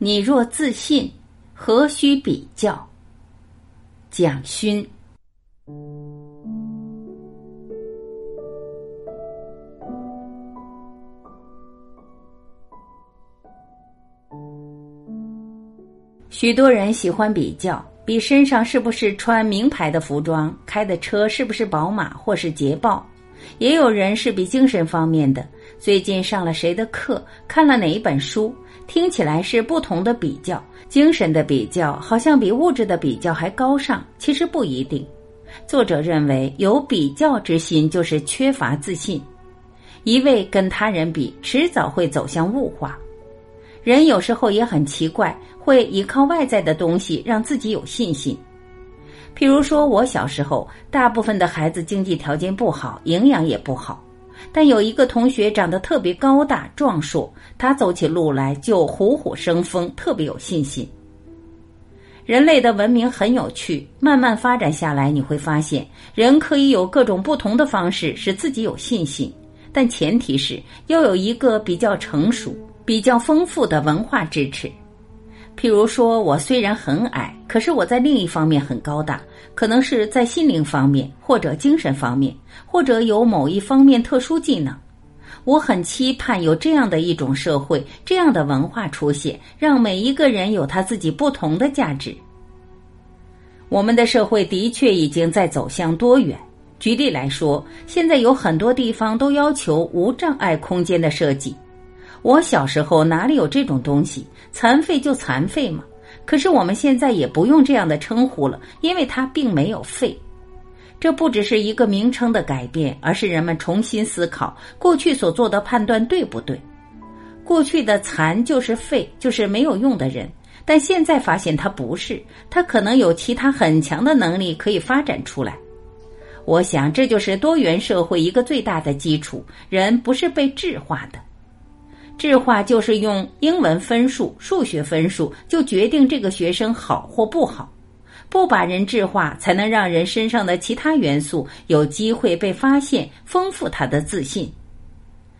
你若自信，何须比较？蒋勋。许多人喜欢比较，比身上是不是穿名牌的服装，开的车是不是宝马或是捷豹。也有人是比精神方面的，最近上了谁的课，看了哪一本书。听起来是不同的比较，精神的比较好像比物质的比较还高尚，其实不一定。作者认为，有比较之心就是缺乏自信，一味跟他人比，迟早会走向物化。人有时候也很奇怪，会依靠外在的东西让自己有信心。譬如说，我小时候，大部分的孩子经济条件不好，营养也不好。但有一个同学长得特别高大壮硕，他走起路来就虎虎生风，特别有信心。人类的文明很有趣，慢慢发展下来，你会发现，人可以有各种不同的方式使自己有信心，但前提是要有一个比较成熟、比较丰富的文化支持。譬如说，我虽然很矮，可是我在另一方面很高大。可能是在心灵方面，或者精神方面，或者有某一方面特殊技能。我很期盼有这样的一种社会，这样的文化出现，让每一个人有他自己不同的价值。我们的社会的确已经在走向多元。举例来说，现在有很多地方都要求无障碍空间的设计。我小时候哪里有这种东西？残废就残废嘛。可是我们现在也不用这样的称呼了，因为它并没有废。这不只是一个名称的改变，而是人们重新思考过去所做的判断对不对。过去的残就是废，就是没有用的人，但现在发现他不是，他可能有其他很强的能力可以发展出来。我想这就是多元社会一个最大的基础，人不是被质化的。智化就是用英文分数、数学分数就决定这个学生好或不好，不把人质化，才能让人身上的其他元素有机会被发现，丰富他的自信。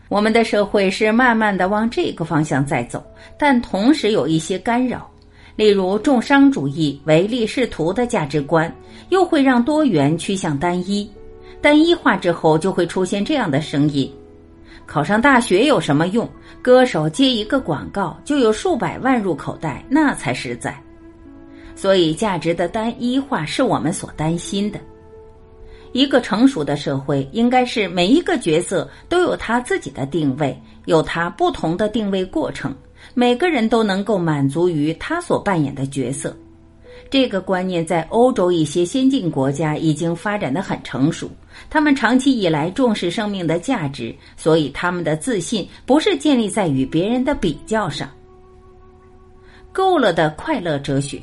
我们的社会是慢慢的往这个方向在走，但同时有一些干扰，例如重商主义、唯利是图的价值观，又会让多元趋向单一，单一化之后就会出现这样的声音。考上大学有什么用？歌手接一个广告就有数百万入口袋，那才实在。所以，价值的单一化是我们所担心的。一个成熟的社会，应该是每一个角色都有他自己的定位，有他不同的定位过程，每个人都能够满足于他所扮演的角色。这个观念在欧洲一些先进国家已经发展的很成熟，他们长期以来重视生命的价值，所以他们的自信不是建立在与别人的比较上。够了的快乐哲学，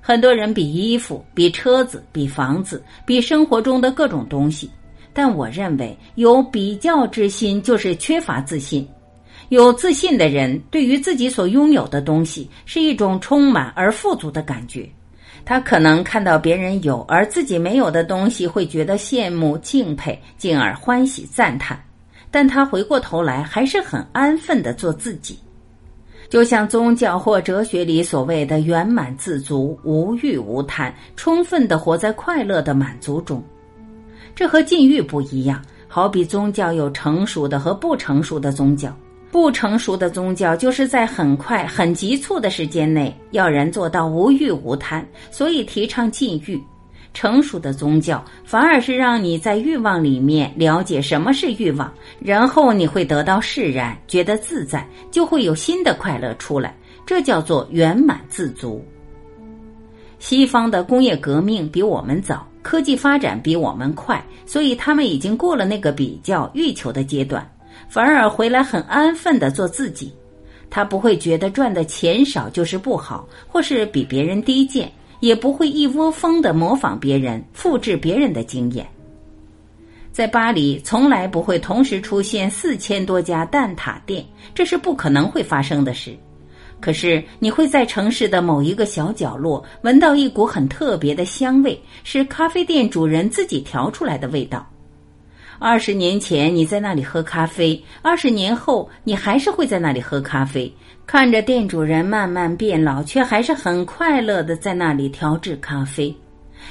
很多人比衣服、比车子、比房子、比生活中的各种东西，但我认为有比较之心就是缺乏自信。有自信的人，对于自己所拥有的东西是一种充满而富足的感觉。他可能看到别人有而自己没有的东西，会觉得羡慕、敬佩，进而欢喜赞叹。但他回过头来，还是很安分的做自己，就像宗教或哲学里所谓的圆满自足、无欲无贪，充分的活在快乐的满足中。这和禁欲不一样。好比宗教有成熟的和不成熟的宗教。不成熟的宗教就是在很快、很急促的时间内要人做到无欲无贪，所以提倡禁欲。成熟的宗教反而是让你在欲望里面了解什么是欲望，然后你会得到释然，觉得自在，就会有新的快乐出来。这叫做圆满自足。西方的工业革命比我们早，科技发展比我们快，所以他们已经过了那个比较欲求的阶段。反而回来很安分的做自己，他不会觉得赚的钱少就是不好，或是比别人低贱，也不会一窝蜂的模仿别人、复制别人的经验。在巴黎，从来不会同时出现四千多家蛋挞店，这是不可能会发生的事。可是，你会在城市的某一个小角落闻到一股很特别的香味，是咖啡店主人自己调出来的味道。二十年前你在那里喝咖啡，二十年后你还是会在那里喝咖啡，看着店主人慢慢变老，却还是很快乐的在那里调制咖啡。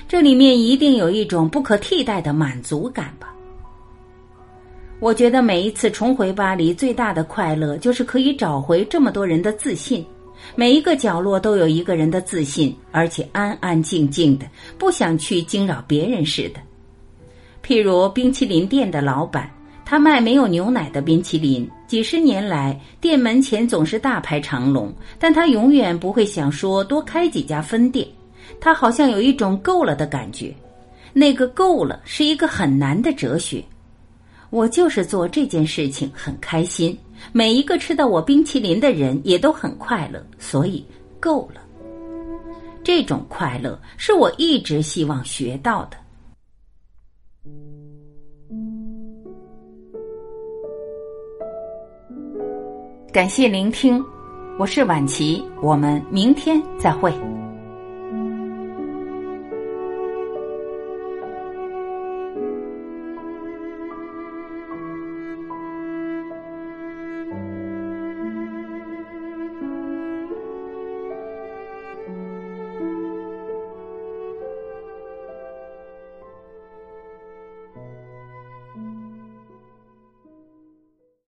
这里面一定有一种不可替代的满足感吧？我觉得每一次重回巴黎，最大的快乐就是可以找回这么多人的自信。每一个角落都有一个人的自信，而且安安静静的，不想去惊扰别人似的。譬如冰淇淋店的老板，他卖没有牛奶的冰淇淋，几十年来店门前总是大排长龙，但他永远不会想说多开几家分店。他好像有一种够了的感觉，那个够了是一个很难的哲学。我就是做这件事情很开心。每一个吃到我冰淇淋的人也都很快乐，所以够了。这种快乐是我一直希望学到的。感谢聆听，我是晚琪，我们明天再会。